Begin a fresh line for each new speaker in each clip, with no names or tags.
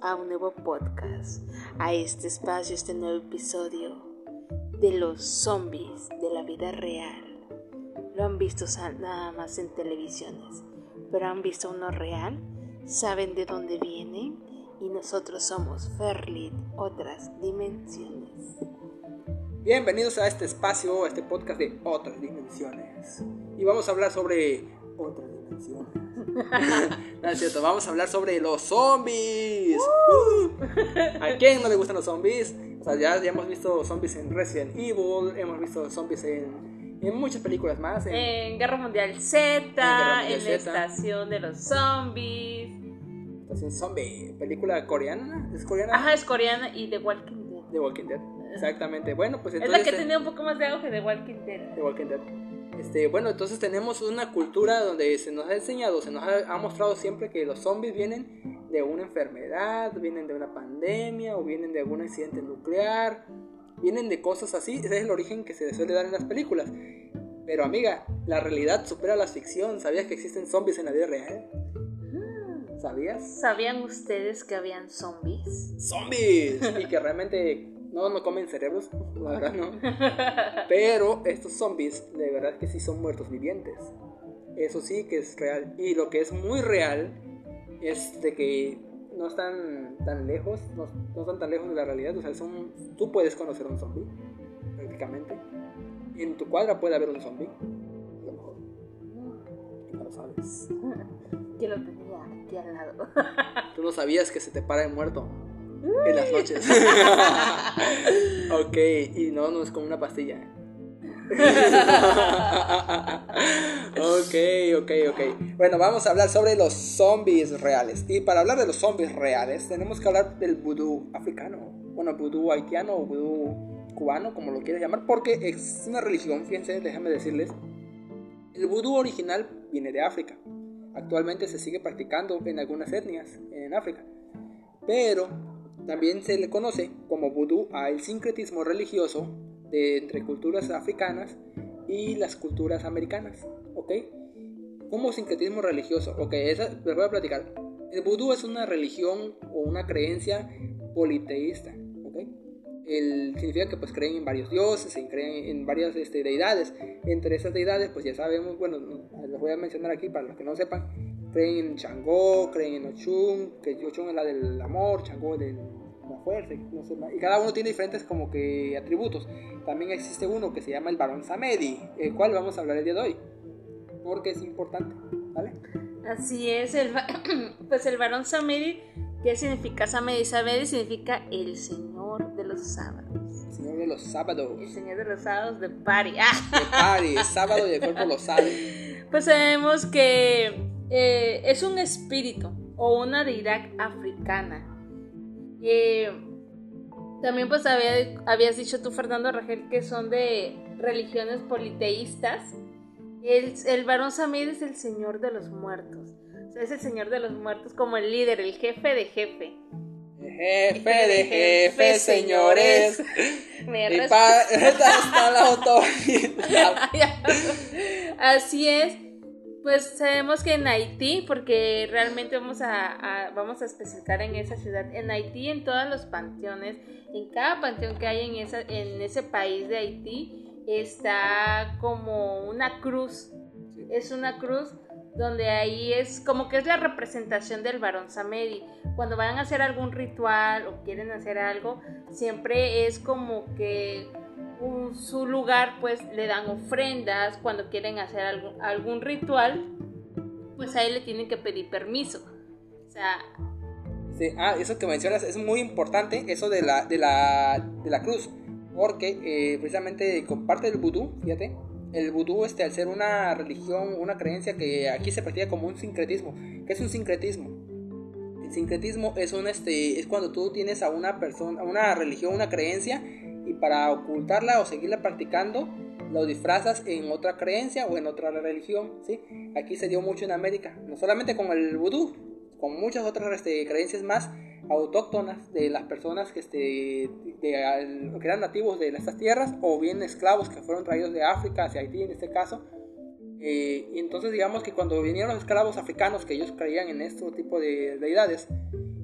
A un nuevo podcast, a este espacio, este nuevo episodio de los zombies de la vida real. Lo han visto nada más en televisiones, pero han visto uno real, saben de dónde vienen y nosotros somos Ferlit, otras dimensiones.
Bienvenidos a este espacio, a este podcast de otras dimensiones. Y vamos a hablar sobre otras dimensiones. no es cierto, vamos a hablar sobre los zombies. Uh. ¿A quién no le gustan los zombies? O sea, ya, ya hemos visto zombies en Resident Evil, hemos visto zombies en, en muchas películas más.
En, Guerra Mundial Z, en, la Estación de los Zombies.
Estación Zombie, película coreana. ¿Es coreana?
Ajá, es coreana y The Walking Dead.
The Walking Dead, exactamente. Bueno, pues
entonces. Es la que tenía un poco más de auge de Walking Dead.
The Walking Dead. Este, bueno, entonces tenemos una cultura donde se nos ha enseñado, se nos ha, mostrado siempre que los zombies vienen de una enfermedad, vienen de una pandemia o vienen de algún accidente nuclear, vienen de cosas así, ese es el origen que se suele dar en las películas. Pero amiga, la realidad supera la ficción, ¿sabías que existen zombies en la vida real? ¿Sabías?
¿Sabían ustedes que habían zombies?
¡Zombies! y que realmente no, no comen cerebros, la verdad no. Pero estos zombies, de verdad que sí son muertos vivientes. Eso sí que es real. Y lo que es muy real es de que no están tan lejos, no, están tan lejos de la realidad. O sea, son, tú puedes conocer a un zombie, prácticamente. En tu cuadra puede haber un zombie. A lo mejor. No lo sabes.
Que lo tenía aquí al lado.
Tú no sabías que se te para el muerto en las noches. ok, y no, no es como una pastilla. ok, ok, ok. Bueno, vamos a hablar sobre los zombies reales. Y para hablar de los zombies reales, tenemos que hablar del vudú africano. Bueno, vudú haitiano o vudú cubano, como lo quieras llamar, porque es una religión, fíjense, déjame decirles. El vudú original viene de África. Actualmente se sigue practicando en algunas etnias en África. Pero también se le conoce como vudú al sincretismo religioso de, entre culturas africanas y las culturas americanas. ¿Ok? Como sincretismo religioso. Ok, esa les voy a platicar. El vudú es una religión o una creencia politeísta. ¿Ok? El, significa que pues creen en varios dioses, se creen en varias este, deidades. Entre esas deidades, pues ya sabemos, bueno, les voy a mencionar aquí para los que no sepan, creen en Changó, creen en Ochun, que Ochun es la del amor, Changó de la fuerza, y cada uno tiene diferentes como que atributos. También existe uno que se llama el varón Samedi, el cual vamos a hablar el día de hoy, porque es importante, ¿vale?
Así es, el, pues el varón Samedi, ¿qué significa Samedi? Samedi significa el señor de los sábados.
El señor de los sábados.
El señor de los sábados de party.
De party, sábado y el cuerpo lo sabe.
Pues sabemos que eh, es un espíritu o una deidad africana. Eh, también pues habías dicho tú, Fernando Rangel, que son de religiones politeístas. El, el varón Samid es el señor de los muertos. es el señor de los muertos como el líder, el jefe de jefe.
Jefe de jefe, señores. Me Mi está
la Así es. Pues sabemos que en Haití, porque realmente vamos a, vamos a especificar en esa ciudad, en Haití, en todos los panteones, en cada panteón que hay en, esa, en ese país de Haití, está como una cruz. Es una cruz donde ahí es como que es la representación del varón Samedi. Cuando van a hacer algún ritual o quieren hacer algo, siempre es como que su lugar pues le dan ofrendas cuando quieren hacer algún, algún ritual pues ahí le tienen que pedir permiso o sea
ah, eso que mencionas es muy importante eso de la, de la, de la cruz porque eh, precisamente comparte el vudú fíjate el vudú este al ser una religión una creencia que aquí se practica como un sincretismo ¿qué es un sincretismo? el sincretismo es un este es cuando tú tienes a una persona a una religión una creencia y para ocultarla o seguirla practicando lo disfrazas en otra creencia o en otra religión, ¿sí? Aquí se dio mucho en América, no solamente con el vudú, con muchas otras este, creencias más autóctonas de las personas que, este, que eran nativos de estas tierras o bien esclavos que fueron traídos de África hacia Haití en este caso. Eh, y entonces digamos que cuando vinieron los esclavos africanos que ellos creían en este tipo de deidades,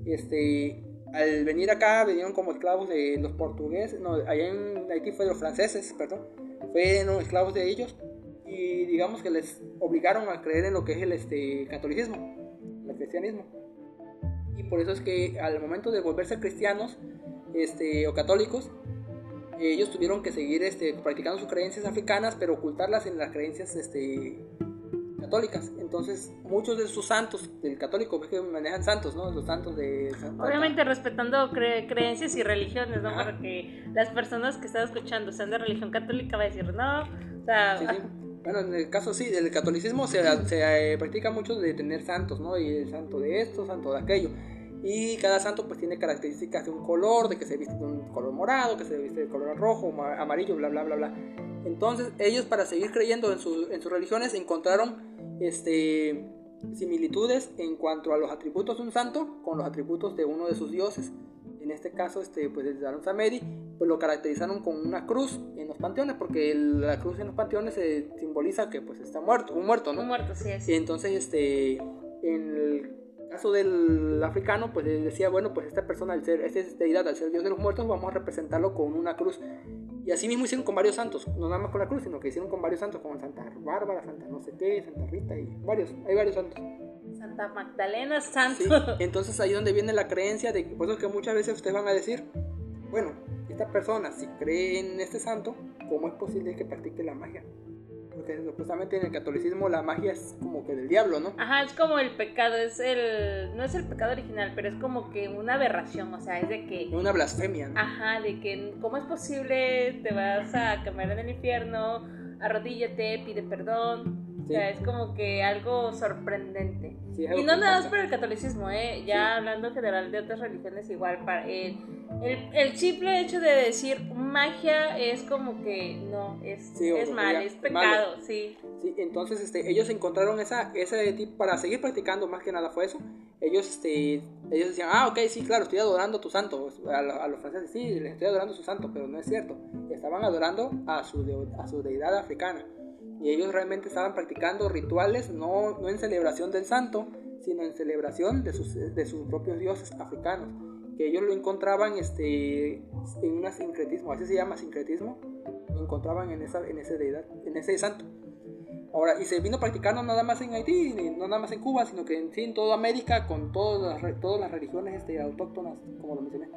este, al venir acá, vinieron como esclavos de los portugueses, no, allá en Haití fue de los franceses, perdón, fueron esclavos de ellos y digamos que les obligaron a creer en lo que es el este, catolicismo, el cristianismo. Y por eso es que al momento de volverse cristianos este, o católicos, ellos tuvieron que seguir este, practicando sus creencias africanas, pero ocultarlas en las creencias este, católicas. Entonces, muchos de sus santos, del católico, que manejan santos, ¿no? Los santos de...
Obviamente respetando creencias y religiones, ¿no? Para que las personas que están escuchando sean de religión católica va a decir, no, o sea... Sí, sí.
Bueno, en el caso sí, del catolicismo se, se eh, practica mucho de tener santos, ¿no? Y el santo de esto, santo de aquello. Y cada santo pues tiene características de un color, de que se viste de un color morado, que se viste de color rojo, amarillo, bla, bla, bla, bla. Entonces ellos para seguir creyendo en, en sus religiones encontraron este, similitudes en cuanto a los atributos de un santo con los atributos de uno de sus dioses. En este caso, este, pues el Daron Samedi, pues lo caracterizaron con una cruz en los panteones, porque la cruz en los panteones se simboliza que pues está muerto, un muerto, ¿no?
Un muerto, sí es.
Entonces, este, en el caso del africano, pues decía, bueno, pues esta persona, al ser, esta deidad, al ser Dios de los muertos, vamos a representarlo con una cruz. Y así mismo hicieron con varios santos, no nada más con la cruz, sino que hicieron con varios santos, como Santa Bárbara, Santa no sé qué, Santa Rita y varios, hay varios santos.
Santa Magdalena, santo.
entonces ahí donde viene la creencia de que, por eso que muchas veces ustedes van a decir, bueno, esta persona, si cree en este santo, ¿cómo es posible que practique la magia? Porque supuestamente en el catolicismo la magia es como que del diablo, ¿no?
Ajá, es como el pecado, es el. No es el pecado original, pero es como que una aberración, o sea, es de que.
Una blasfemia, ¿no?
Ajá, de que, ¿cómo es posible? Te vas a quemar en el infierno, arrodíllate, pide perdón. O sea, es como que algo sorprendente. Y no nada más por el catolicismo, ¿eh? Ya hablando en general de otras religiones, igual. Para el, el, simple hecho de decir magia es como que no, es, es mal, es pecado, sí.
Sí, entonces este, ellos encontraron esa, ese tipo para seguir practicando, más que nada fue eso. Ellos, este, ellos decían, ah, ok, sí, claro, estoy adorando a tu santo. A, los franceses, sí, les estoy adorando a su santo, pero no es cierto. Estaban adorando a su, a su deidad africana y ellos realmente estaban practicando rituales no, no en celebración del santo, sino en celebración de sus, de sus propios dioses africanos, que ellos lo encontraban este, en un sincretismo, así se llama sincretismo, lo encontraban en, esa, en, ese deidad, en ese santo. Ahora, y se vino practicando nada más en Haití, no nada más en Cuba, sino que en, sí, en toda América, con todas las, todas las religiones este, autóctonas, como lo mencioné.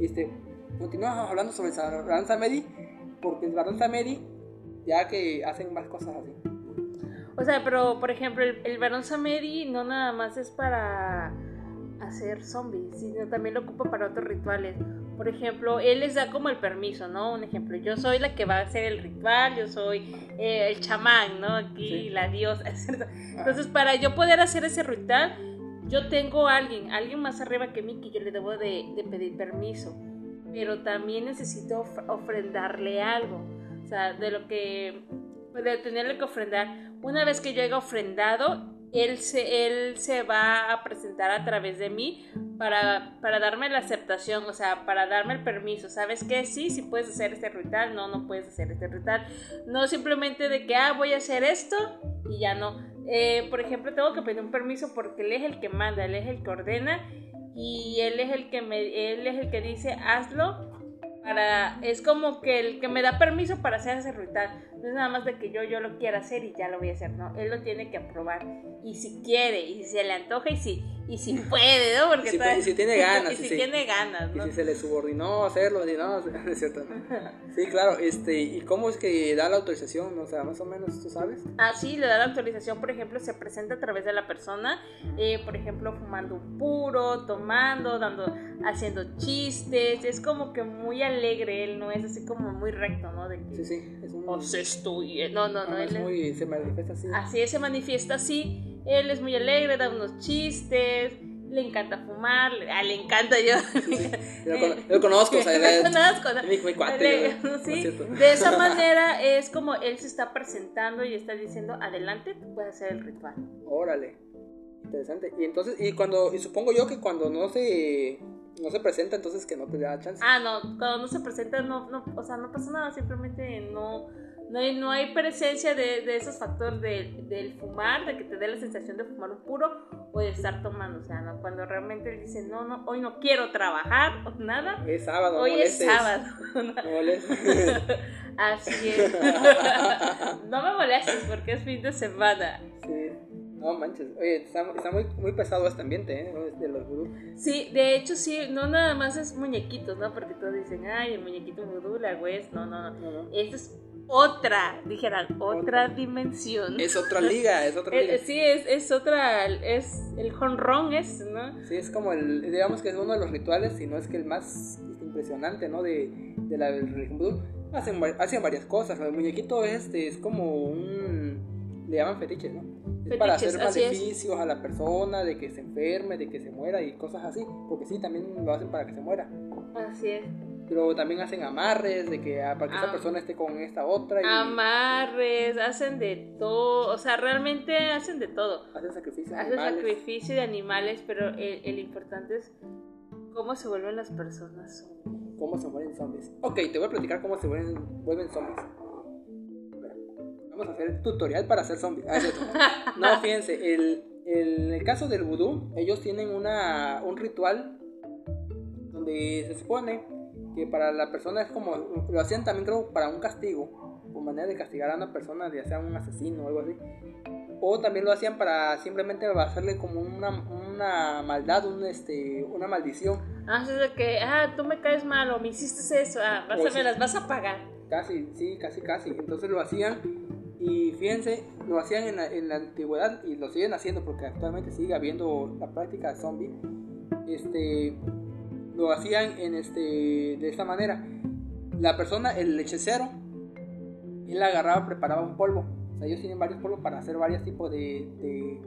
Este, continuamos hablando sobre el Barón Samedi, porque el Barón Samedi ya que hacen más cosas así.
O sea, pero por ejemplo, el, el varón Samedi no nada más es para hacer zombies, sino también lo ocupa para otros rituales. Por ejemplo, él les da como el permiso, ¿no? Un ejemplo, yo soy la que va a hacer el ritual, yo soy eh, el chamán, ¿no? Aquí la diosa, ¿cierto? Entonces, para yo poder hacer ese ritual, yo tengo a alguien, alguien más arriba que mí que yo le debo de, de pedir permiso. Pero también necesito ofrendarle algo de lo que, de tenerle que ofrendar. Una vez que yo haya ofrendado, él se, él se va a presentar a través de mí para, para darme la aceptación, o sea, para darme el permiso. ¿Sabes qué? Sí, sí puedes hacer este ritual, no, no puedes hacer este ritual. No simplemente de que, ah, voy a hacer esto y ya no. Eh, por ejemplo, tengo que pedir un permiso porque él es el que manda, él es el que ordena y él es el que me, él es el que dice hazlo para es como que el que me da permiso para hacer ese ritual. No es nada más de que yo yo lo quiera hacer y ya lo voy a hacer no. Él lo tiene que aprobar. Y si quiere y si se le antoja y si y si puede no porque
y si, tiene ganas
y si, tiene ganas
¿no? y si se le subordinó hacerlo y no, es cierto. Sí claro este y cómo es que da la autorización o sea más o menos tú sabes
ah sí le da la autorización por ejemplo se presenta a través de la persona eh, por ejemplo fumando un puro tomando dando haciendo chistes es como que muy alegre, él no es así como muy recto, ¿no? De
que, sí, sí, es un...
No, no, no,
él es muy... se manifiesta así.
Así es, se manifiesta así, él es muy alegre, da unos chistes, le encanta fumar, ah, le encanta yo.
Yo, conozco, o sea,
lo conozco. Mi, mi cuate, sí, de esa manera es como él se está presentando y está diciendo, adelante, tú puedes hacer el ritual.
Órale, interesante. Y entonces, y cuando, y supongo yo que cuando no se no se presenta, entonces que no te da chance.
Ah, no, cuando no se presenta, no, no, o sea, no pasa nada, simplemente no, No hay, no hay presencia de, de esos factores de, del fumar, de que te dé la sensación de fumar un puro o de estar tomando. O sea, ¿no? cuando realmente él dice, no, no, hoy no quiero trabajar o nada.
Es sábado.
Hoy es sábado. Así es. no me molestes porque es fin de semana.
Sí. No manches. Oye, está, está muy, muy pesado este ambiente, ¿eh? De los vudú.
Sí, de hecho sí, no nada más es muñequitos, ¿no? Porque todos dicen, ay, el muñequito vudú, la güey, no, no, no.
No, no.
Esto es otra, dijeran, otra,
Otra.
dimensión.
Es otra liga, es otra liga.
Sí, es, es otra, es el jonrón es, ¿no?
Sí, es como el, digamos que es uno de los rituales, si no es que el más impresionante, ¿no? De, de la religión vudú. Hacen, hacen varias cosas. El muñequito este es como un, le llaman fetiches, ¿no? Es para
Fetiches,
hacer maleficios a la persona, de que se enferme, de que se muera y cosas así. Porque sí, también lo hacen para que se muera.
Así es.
Pero también hacen amarres, de que ah, para que
Ah.
esa persona esté con esta otra. Y
Amarres, hacen de todo, o sea, realmente hacen de todo.
hacen sacrificios de
Hacen sacrificio de animales, pero el, el importante es cómo se vuelven las personas.
¿Cómo se mueren zombies? Ok, te voy a platicar cómo se vuelven, vuelven zombies. Espera, Vamos a hacer el tutorial para hacer zombies. Ah. No, fíjense, el, el- en el caso del vudú, ellos tienen una, un ritual donde se supone que para la persona es como, lo hacían también creo para un castigo, o manera de castigar a una persona, ya sea un asesino o algo así. O también lo hacían para simplemente hacerle como una, una maldad, un, este, una maldición.
Ah, es de que, ah, tú me caes mal o me hiciste eso, ah, vas
O
a,
sí.
me las vas a pagar.
Casi, sí, casi, casi. Entonces lo hacían y fíjense, lo hacían en la, en la antigüedad y lo siguen haciendo porque actualmente sigue habiendo la práctica de zombie. Este, lo hacían en este, de esta manera. La persona, el hechicero, él agarraba, preparaba un polvo. O sea, ellos tienen varios polvos para hacer varios tipos de, de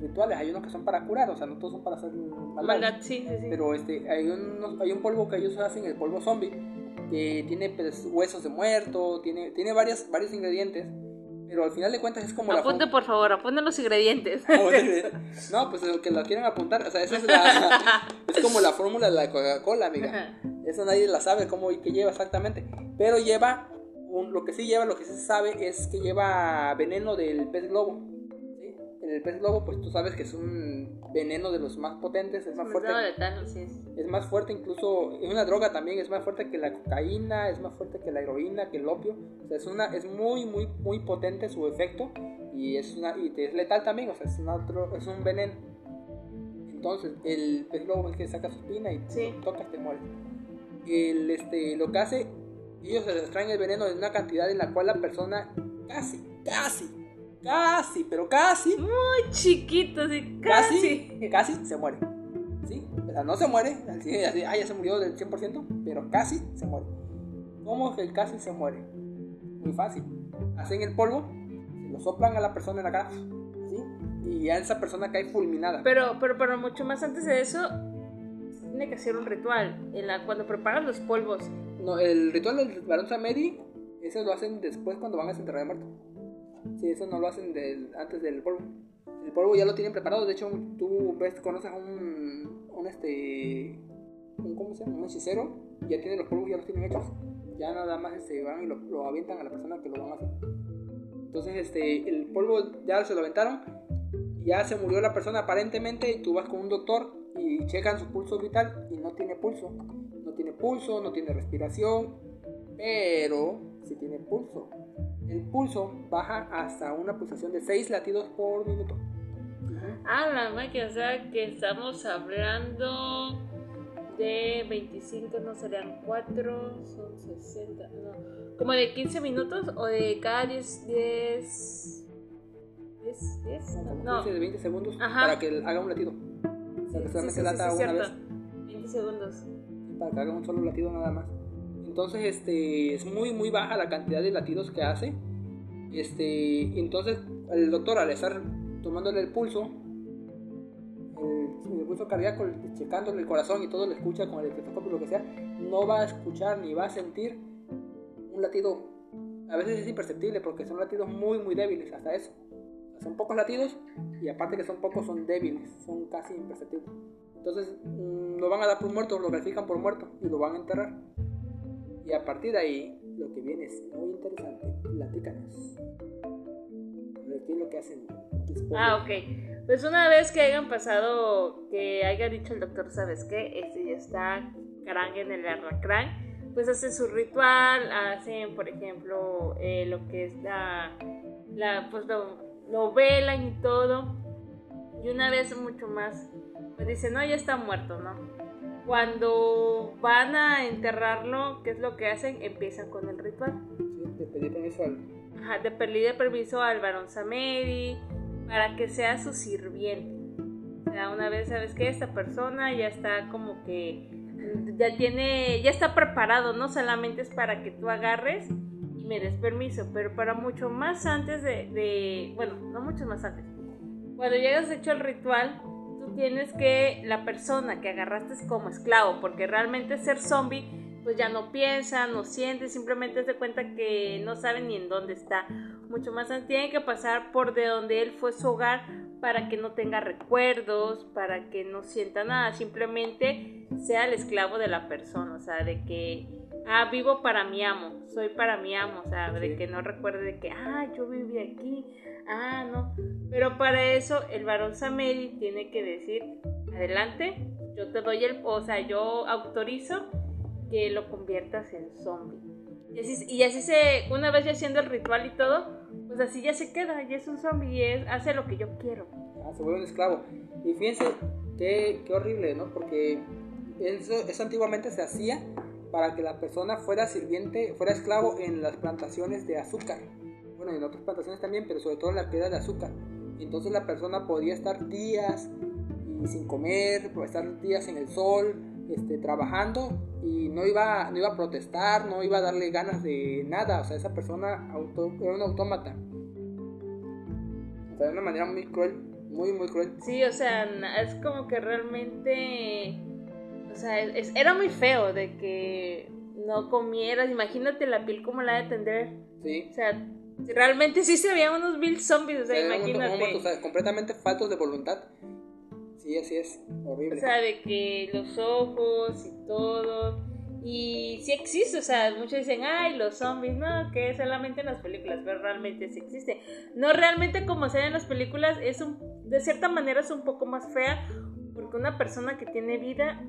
rituales. Hay unos que son para curar, o sea, no todos son para hacer maldades.
Maldad, sí, sí, sí.
Pero este, hay, unos- hay un polvo que ellos hacen, el polvo zombie, que tiene pues, huesos de muerto, tiene, tiene varias, varios ingredientes, pero al final de cuentas es como
Apunte,
la
por favor, apunte los ingredientes.
No, pues lo que la quieren apuntar, o sea, esa es la. es como la fórmula de la Coca-Cola, amiga.
Ajá.
Eso nadie la sabe cómo y qué lleva exactamente. Pero lleva, un- lo que sí lleva, lo que sí se sabe es que lleva veneno del pez globo. El pez globo, pues tú sabes que es un veneno de los más potentes, es más fuerte.
Letal, sí es.
Es más fuerte incluso, es una droga también, es más fuerte que la cocaína, es más fuerte que la heroína, que el opio. O sea, es, una, es muy, muy, muy potente su efecto y es, una, y es letal también, o sea, es, una es un veneno. Entonces, el pez globo es que saca su espina y
Sí.
lo tocas, te mueres. El, este, lo que hace, ellos se extraen el veneno en una cantidad en la cual la persona casi, casi, casi, pero casi,
Muy chiquito, sí,
casi,
casi.
casi se muere. ¿Sí? O sea, no se muere, así, así, ah, ya se murió del 100%, pero casi se muere. ¿Cómo es que el casi se muere? Muy fácil. Hacen el polvo, se lo soplan a la persona en la cara, ¿sí? Y ya esa persona cae fulminada.
Pero, pero, pero mucho más antes de eso, tiene que hacer un ritual. En la, cuando preparas los polvos.
No, el ritual del varón Samedi, eso lo hacen después cuando van a desenterrar al muerto. Sí, eso no lo hacen antes del polvo. El polvo ya lo tienen preparado. De hecho, tú ves, conoces a un, un este, un, ¿cómo se llama? Un hechicero. Ya tiene los polvos, ya los tienen hechos. Ya nada más se van y lo, lo avientan a la persona que lo van a hacer. Entonces, este, el polvo ya se lo aventaron. Ya se murió la persona aparentemente y tú vas con un doctor y checan su pulso vital y no tiene pulso. No tiene pulso, no tiene respiración, pero sí tiene pulso. El pulso baja hasta una pulsación de 6 latidos por minuto.
Ah, la máquina, o sea que estamos hablando de 25, no serían 4, son 60, no. Como de 15 minutos o de cada 10, 10, 10, 10,
Como
no.
15 de 20 segundos
Ajá.
para que haga un latido. O sea, que solamente
sí, sí,
lata
sí,
una
cierto.
vez.
20 segundos.
para que haga un solo latido nada más. Entonces, este, es muy, muy baja la cantidad de latidos que hace. Este, entonces, el doctor al estar tomándole el pulso, el, el pulso cardíaco, checándole el corazón y todo, le escucha con el estetoscopio, lo que sea, no va a escuchar ni va a sentir un latido. A veces es imperceptible porque son latidos muy, muy débiles, hasta eso. Son pocos latidos y aparte que son pocos, son débiles, son casi imperceptibles. Entonces mm, lo van a dar por muerto, lo verifican por muerto y lo van a enterrar. Y a partir de ahí lo que viene es muy interesante. Platícanos. ¿Qué es lo que hacen?
Ah, ok. Pues una vez que hayan pasado, que haya dicho el doctor, ¿sabes qué? Este ya está Krang en el arracrán, pues hacen su ritual, hacen, por ejemplo, eh, lo que es la, la pues lo, lo velan y todo. Y una vez mucho más, pues dicen, no, ya está muerto, ¿no? Cuando van a enterrarlo, ¿qué es lo que hacen? Empiezan con el ritual.
Sí, de pedir permiso al...
Ajá, de pedir permiso al varón Samedi para que sea su sirviente. O sea, una vez sabes que esta persona ya está como que ya tiene, ya está preparado, no solamente es para que tú agarres y me des permiso, pero para mucho más antes de, de bueno, no mucho más antes. Cuando llegas hecho el ritual, tú tienes que, la persona que agarraste es como esclavo, porque realmente ser zombie, pues ya no piensa, no siente, simplemente se cuenta que no sabe ni en dónde está. Mucho más tiene que pasar por de donde él fue su hogar para que no tenga recuerdos, para que no sienta nada, simplemente sea el esclavo de la persona, o sea, de que, ah, vivo para mi amo, soy para mi amo, o sea, de que no recuerde de que, ah, yo viví aquí, ah, no, pero para eso el varón Samedi tiene que decir, adelante, yo te doy el, o sea, yo autorizo que lo conviertas en zombie. Y así, se, una vez ya haciendo el ritual y todo, pues así ya se queda, ya es un zombie y es, hace lo que yo quiero.
Ah, se vuelve un esclavo. Y fíjense, qué, qué horrible, ¿no? Porque eso, eso antiguamente se hacía para que la persona fuera sirviente, fuera esclavo en las plantaciones de azúcar. Bueno, en otras plantaciones también, pero sobre todo en la piedra de azúcar. Entonces la persona podía estar días sin comer, estar días en el sol, este, trabajando y no iba, no iba a protestar, no iba a darle ganas de nada, o sea, esa persona auto, era un autómata. O sea, de una manera muy cruel, muy, muy cruel.
Sí, o sea, es como que realmente, o sea, era muy feo de que no comieras, imagínate la piel como la de tender.
Sí.
O sea, realmente sí se veían unos mil zombies, o sea, imagínate.
o sea, completamente faltos de voluntad. Sí, así es, horrible.
O sea, de que los ojos y todo. Y sí existe, o sea, muchos dicen, ay, los zombies, no, que solamente en las películas, pero realmente sí existe. No realmente como se ve en las películas, es un, de cierta manera es un poco más fea, porque una persona que tiene vida,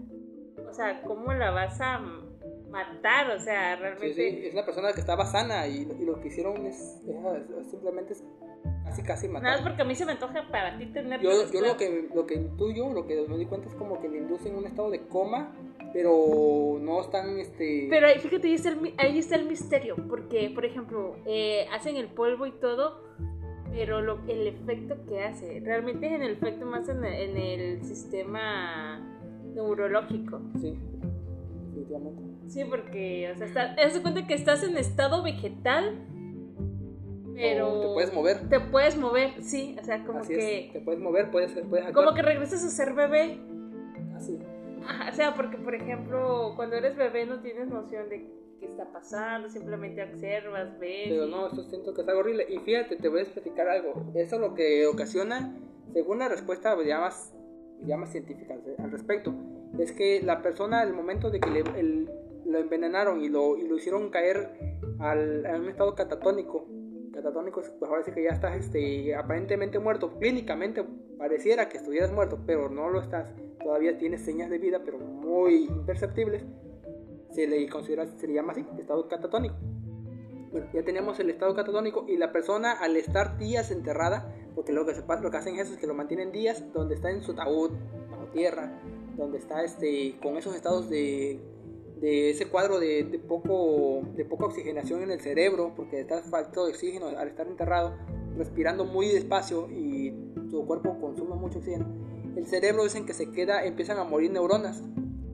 o sea, ¿cómo la vas a matar? O sea, realmente...
Sí, sí, es una persona que estaba sana y, lo que hicieron es, simplemente casi casi matar.
Nada, es porque a mí se me antoja para ti tener...
Yo, yo lo, que, lo que intuyo, lo que me di cuenta es como que le inducen un estado de coma, pero no están... Este...
Pero fíjate, ahí está el, ahí está el misterio, porque, por ejemplo, eh, hacen el polvo y todo, pero lo, el efecto que hace, realmente es en el efecto más en el, en el sistema neurológico.
Sí, definitivamente.
Sí, porque, o sea, está, te cuenta que estás en estado vegetal pero...
te puedes mover.
Te puedes mover, sí, o sea, como que...
Te puedes mover, puedes, puedes
Como que regresas a ser bebé.
Así.
o sea, porque por ejemplo, cuando eres bebé no tienes noción de qué está pasando, simplemente observas, ves.
Pero no, esto siento que es algo horrible. Y fíjate, te voy a explicar algo. Eso lo que ocasiona, según la respuesta ya más, ya más científica al respecto, es que la persona al momento de que le, lo envenenaron y lo, y lo hicieron caer al, a un estado catatónico, catatónicos, pues ahora sí que ya estás este, aparentemente muerto. Clínicamente pareciera que estuvieras muerto, pero no lo estás. Todavía tienes señas de vida, pero muy imperceptibles. Se le considera, se le llama así, estado catatónico. Bueno, ya tenemos el estado catatónico y la persona al estar días enterrada, porque lo que, se, lo que hacen eso es que lo mantienen días donde está en su ataúd, bajo tierra, donde está este, con esos estados de de ese cuadro de, poco, de poca oxigenación en el cerebro, porque está falto de oxígeno al estar enterrado, respirando muy despacio y su cuerpo consume mucho oxígeno. El cerebro dicen que se queda, empiezan a morir neuronas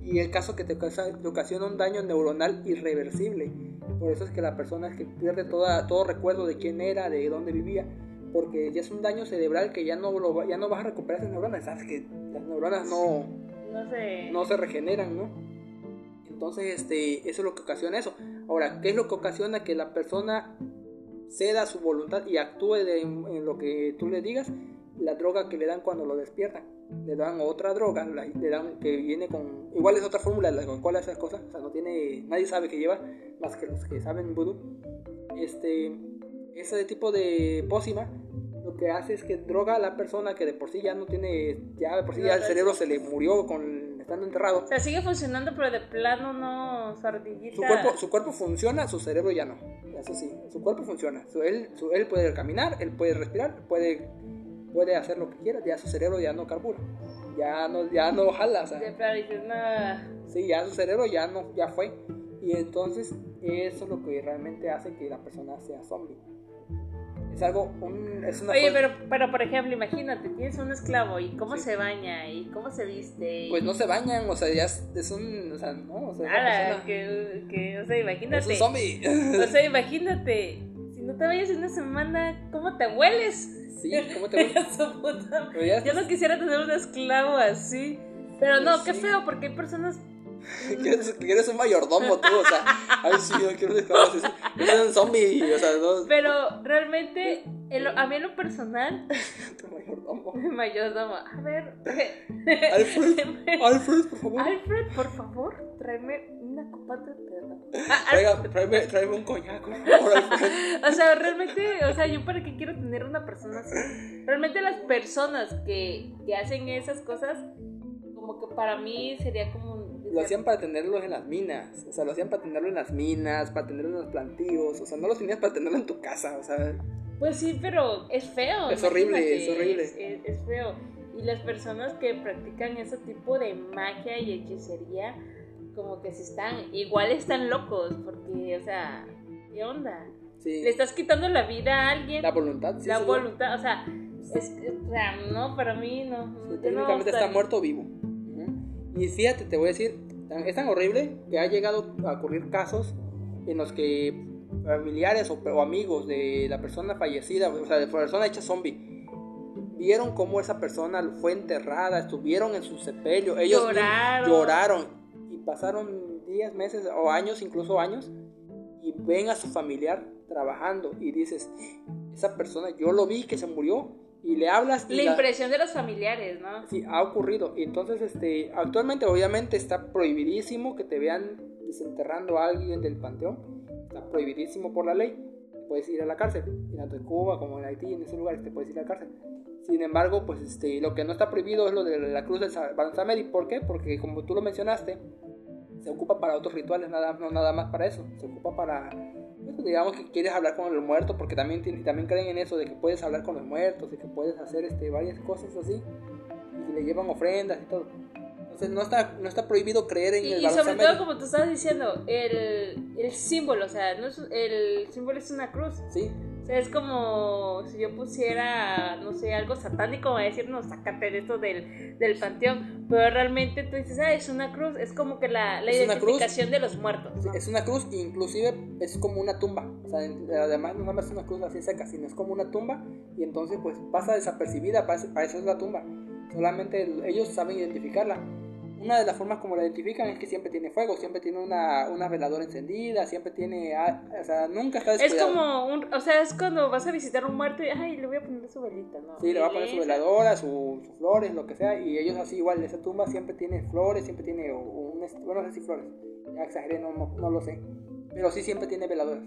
y el caso que te, ocasiona un daño neuronal irreversible. Por eso es que la persona que pierde toda, todo recuerdo de quién era, de dónde vivía, porque ya es un daño cerebral que ya no, lo, ya no vas a recuperar esas neuronas. Sabes que las neuronas no,
no, se...
no se regeneran, ¿no? Entonces, este, eso es lo que ocasiona eso. Ahora, ¿qué es lo que ocasiona que la persona ceda su voluntad y actúe en lo que tú le digas? la droga que le dan cuando lo despiertan. Le dan otra droga, le dan que viene con. Igual es otra fórmula de la Coca-Cola, esas cosas. O sea, no tiene. Nadie sabe qué lleva, más que los que saben vudú. Este. Ese tipo de pócima lo que hace es que droga a la persona que de por sí ya no tiene. Ya de por sí ya el cerebro se le murió con estando enterrado.
O sea, sigue funcionando, pero de plano no, su
Su cuerpo, su cuerpo funciona, su cerebro ya no. Eso sí, su cuerpo funciona. él, él puede caminar, él puede respirar, puede puede hacer lo que quiera, ya su cerebro ya no carbura, ya no, ya no jala, o sea, sí, ya su cerebro ya no, ya fue, y entonces eso es lo que realmente hace que la persona sea zombie. Es algo, un, es una
Oye, pero, pero por ejemplo, imagínate, tienes un esclavo y cómo se baña y cómo se viste.
Pues no se bañan, o sea, ya es, un, o sea, no, o sea,
que, que, o sea, imagínate.
Es un zombie.
O sea, imagínate, si no te vayas una semana, ¿cómo te hueles?
Sí, ¿cómo te
ves? Yo no quisiera tener un esclavo así. Pero no, qué feo, porque hay personas.
¿Quieres, un mayordomo tú, o sea, ay sí, yo quiero un. Eres un zombie, o sea, no.
Pero realmente, a mí en lo personal.
tu mayordomo.
Mi mayordomo, a ver.
Alfred, Alfred, por favor.
Alfred, por favor, tráeme una copa de pedo.
Ah, tráeme, un coñac,
o sea, realmente, o sea, yo para qué quiero tener una persona así. Realmente las personas que, que hacen esas cosas, como que para mí sería como
lo hacían para tenerlos en las minas, o sea, lo hacían para tenerlo en las minas, para tenerlo en los plantíos, o sea, no los tenías para tenerlo en tu casa, o sea.
Pues sí, pero es feo.
Es horrible, es horrible.
es, feo. Y las personas que practican ese tipo de magia y hechicería, como que se están, igual están locos, porque, o sea, ¿qué onda? Le estás quitando la vida a alguien.
La voluntad, sí.
La voluntad, o sea, es, o sea, no, para mí no.
técnicamente está muerto vivo. Y fíjate, te voy a decir, es tan horrible que ha llegado a ocurrir casos en los que familiares o, amigos de la persona fallecida, o sea, de la persona hecha zombie, vieron cómo esa persona fue enterrada, estuvieron en su sepelio, ellos lloraron, lloraron pasaron días, meses o años, incluso años, y ven a su familiar trabajando y dices, esa persona, yo lo vi que se murió y le hablas.
la, impresión de los familiares, ¿no?
Sí, ha ocurrido. Y entonces, este, actualmente obviamente está prohibidísimo que te vean desenterrando a alguien del panteón. Está prohibidísimo por la ley. Puedes ir a la cárcel. Tanto en Cuba como en Haití, en esos lugares te puedes ir a la cárcel. Sin embargo, pues este, lo que no está prohibido es lo de la cruz del Balsamedi. ¿Por qué? Porque como tú lo mencionaste, se ocupa para otros rituales, nada, no nada más para eso. Se ocupa para, digamos que quieres hablar con los muertos, porque también, también creen en eso, de que puedes hablar con los muertos, de que puedes hacer este, varias cosas así, y le llevan ofrendas y todo. Entonces no está, no está prohibido creer en el
Y sobre todo, como tú estabas diciendo, el, el símbolo, o sea, no el símbolo es una cruz.
Sí
es como si yo pusiera, no sé, algo satánico, a decir, no, sácate de esto del, del panteón. Pero realmente tú dices, ah, es una cruz, es como que la, la identificación de los muertos.
es una cruz, inclusive es como una tumba. O sea, además no es una cruz así seca, sino es como una tumba. Y entonces, pues pasa desapercibida, para eso es la tumba. Solamente ellos saben identificarla una de las formas como la identifican es que siempre tiene fuego, siempre tiene una, una veladora encendida, siempre tiene, o sea, nunca está
descuidado. Es como, un, o sea, es cuando vas a visitar a un muerto y, ay, le voy a poner su velita, ¿no?
Sí, le va a poner su veladora, sus flores, lo que sea, y ellos así igual, esa tumba siempre tiene flores, siempre tiene, un, bueno, no sé si flores, ya exageré, no, no, lo sé, pero sí siempre tiene veladoras.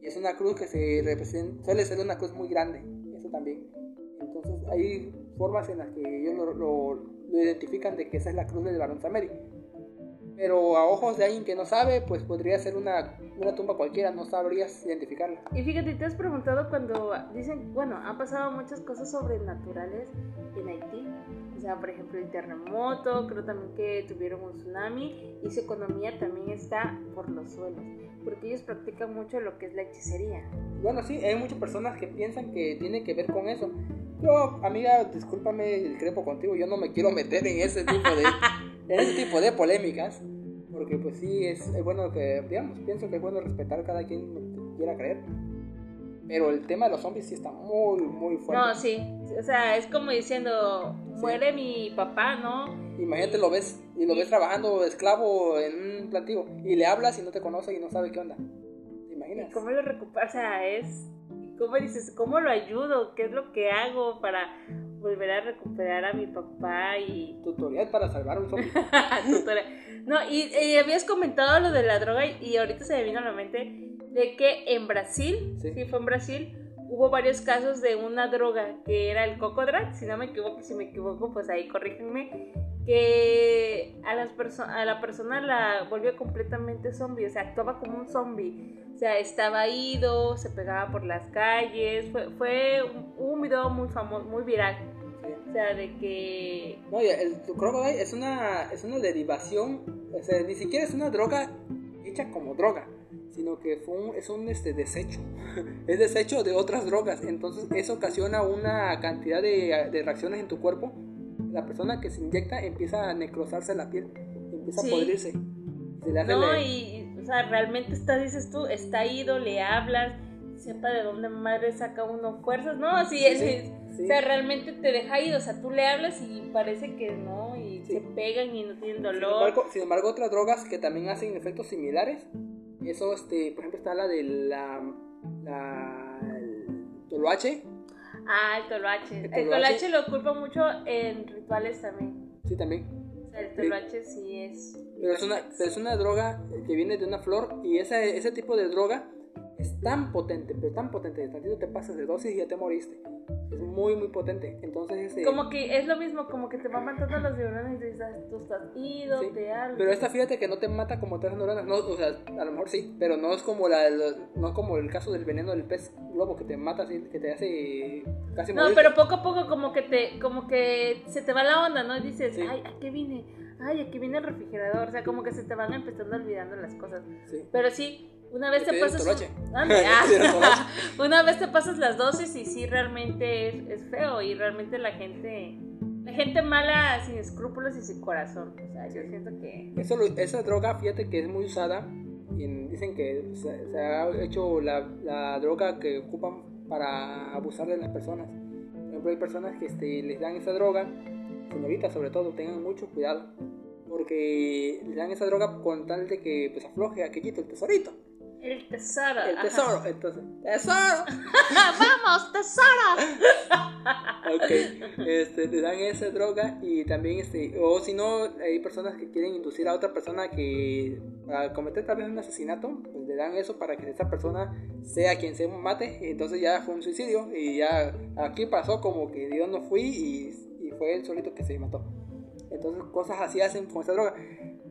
Y es una cruz que se representa, suele ser una cruz muy grande, eso también. Entonces hay formas en las que ellos lo lo identifican de que esa es la cruz del Barón Samedi. Pero a ojos de alguien que no sabe, pues podría ser una, una tumba cualquiera, no sabrías identificarla.
Y fíjate, te has preguntado cuando dicen, bueno, han pasado muchas cosas sobrenaturales en Haití. O sea, por ejemplo, el terremoto, creo también que tuvieron un tsunami y su economía también está por los suelos, porque ellos practican mucho lo que es la hechicería.
Bueno, sí, hay muchas personas que piensan que tiene que ver con eso, yo, amiga, discúlpame, crepo contigo, yo no me quiero meter en ese tipo de, en ese tipo de polémicas, porque pues sí, es, bueno que, digamos, pienso que es bueno respetar a cada quien quiera creer. Pero el tema de los zombies sí está muy, muy fuerte.
No, sí. O sea, es como diciendo, muere mi papá, ¿no?
Imagínate, lo ves y lo ves trabajando esclavo en un plantío y le hablas y no te conoce y no sabe qué onda. ¿Te imaginas?
¿Cómo lo recupera? O sea, es ¿Cómo dices? ¿Cómo lo ayudo? ¿Qué es lo que hago para, volver a recuperar a mi papá y...
Tutorial para salvar a un zombie.
no, y, habías comentado lo de la droga y, ahorita se me vino a la mente de que en Brasil, sí, fue en Brasil, hubo varios casos de una droga que era el cocodrat, si no me equivoco, si me equivoco, pues ahí corrígenme, que a, las a la persona la volvió completamente zombie, o sea, actuaba como un zombie, o sea, estaba ido, se pegaba por las calles, fue, fue un, video muy famoso, muy viral. O sea, de que...
No, el crocodile es una, es una derivación, o sea, ni siquiera es una droga hecha como droga sino que fue un, es un este, desecho, es desecho de otras drogas, entonces eso ocasiona una cantidad de, de, reacciones en tu cuerpo, la persona que se inyecta empieza a necrosarse la piel, empieza a podrirse.
no, y, o sea, realmente está, dices tú, está ido, le hablas, sepa de dónde madre saca uno fuerzas, no, sí, es, o sea, realmente te deja ir, o sea, tú le hablas y parece que no, y se pegan y no tienen dolor.
sin embargo, otras drogas que también hacen efectos similares eso, este, por ejemplo, está la de la, la el toloache.
Ah, el toloache. El toloache, lo culpo mucho en rituales también.
Sí, también.
el toloache sí, es...
Pero es, una, es una droga que viene de una flor y ese, ese tipo de droga es tan potente, pero tan potente, tantito te pasas de dosis y ya te moriste. Es muy muy potente. Entonces este,
como que es lo mismo como que te va matando los neuronas y dices ah, tú estás ido te algo
pero esta fíjate que no te mata como otras neuronas no o sea a lo mejor sí pero no es como la no como el caso del veneno del pez globo que te mata así que te hace casi
no pero poco a poco como que te como que se te va la onda no y dices ay a qué vine ay aquí viene el refrigerador o sea como que se te van empezando olvidando las cosas. Pero sí una vez te pasas. Ah. una vez te pasas las dosis y sí realmente es, feo. Y realmente la gente. La gente mala sin escrúpulos y sin corazón. O sea, yo siento que.
Eso, esa droga, fíjate que es muy usada. Y dicen que se, ha hecho la, la, droga que ocupan para abusar de las personas. Por ejemplo, hay personas que este, les dan esa droga. Señoritas, sobre todo, tengan mucho cuidado. Porque les dan esa droga con tal de que pues afloje aquellito, el tesorito.
El tesoro.
El tesoro, entonces. ¡Tesoro!
¡Vamos, tesoro!
ok, este, te dan esa droga y también, este, o si no, hay personas que quieren inducir a otra persona que cometer tal vez un asesinato, pues le dan eso para que esa persona sea quien se mate, y entonces ya fue un suicidio y ya aquí pasó como que yo no fui y, y fue él solito que se mató. Entonces cosas así hacen con esa droga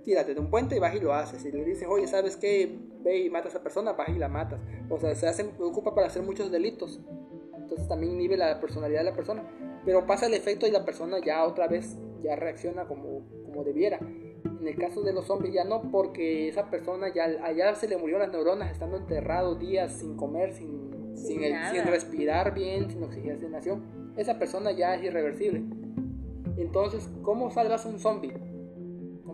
tírate de un puente y vas y lo haces. Y le dices, oye, ¿sabes qué? Ve y mata a esa persona, vas y la matas. O sea, se hace, ocupa para hacer muchos delitos. Entonces también inhibe la personalidad de la persona. Pero pasa el efecto y la persona ya otra vez ya reacciona como, como debiera. En el caso de los zombies ya no, porque esa persona ya allá se le murieron las neuronas estando enterrado días sin comer, sin, sin, sin respirar bien, sin oxigenación. Esa persona ya es irreversible. Entonces, ¿cómo salvas un zombie?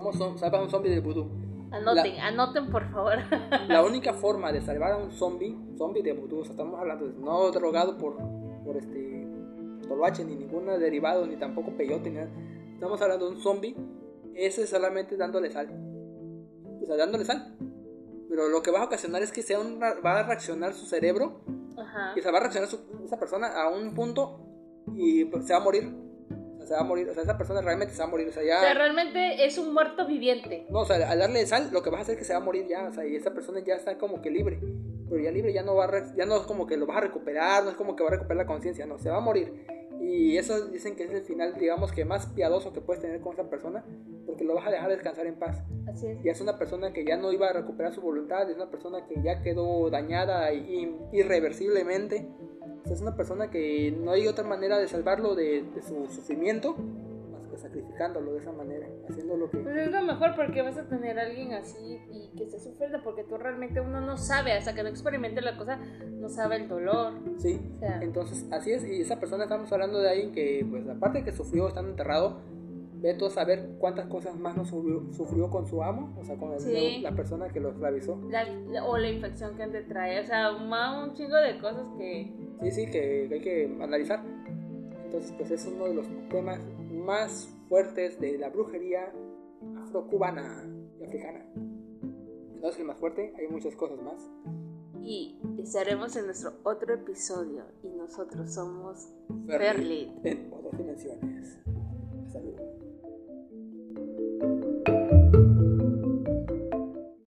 ¿Cómo son, salvas a un zombie del vudú?
Anoten, anoten por favor.
la única forma de salvar a un zombie, zombie de vudú, o sea, estamos hablando de no drogado por, por este toloache, ni ningún derivado, ni tampoco peyote, ni nada. Estamos hablando de un zombie, ese es solamente dándole sal. O sea, dándole sal. Pero lo que va a ocasionar es que sea un, va a reaccionar su cerebro. Ajá. Y se va a reaccionar esa persona a un punto y se va a morir se va a morir, o sea, esa persona realmente se va a morir, o sea, ya...
O sea, realmente es un muerto viviente.
No, o sea, al darle sal, lo que vas a hacer es que se va a morir ya, o sea, y esa persona ya está como que libre, pero ya libre ya no va a, ya no es como que lo vas a recuperar, no es como que va a recuperar la conciencia, no, se va a morir. Y eso dicen que es el final, digamos que más piadoso que puedes tener con esa persona, porque lo vas a dejar descansar en paz.
Así es.
Y es una persona que ya no iba a recuperar su voluntad, es una persona que ya quedó dañada irreversiblemente. Es una persona que no hay otra manera de salvarlo de, de su sufrimiento sacrificándolo de esa manera, haciendo lo que...
Pues es lo mejor porque vas a tener a alguien así y que esté sufriendo porque tú realmente uno no sabe, hasta que no experimente la cosa, no sabe el dolor.
Sí, entonces así es, y esa persona estamos hablando de alguien que, pues aparte de que sufrió estando enterrado, ve todo a saber cuántas cosas más no sufrió, con su amo, o sea, con la persona que lo esclavizó.
o la infección que él trae, o sea, un, un chingo de cosas que...
Sí, sí, que hay que analizar. Entonces, pues es uno de los temas más fuertes de la brujería afrocubana y africana. No es el más fuerte, hay muchas cosas más.
y estaremos en nuestro otro episodio y nosotros somos Ferlit.
En otras dimensiones. Hasta luego.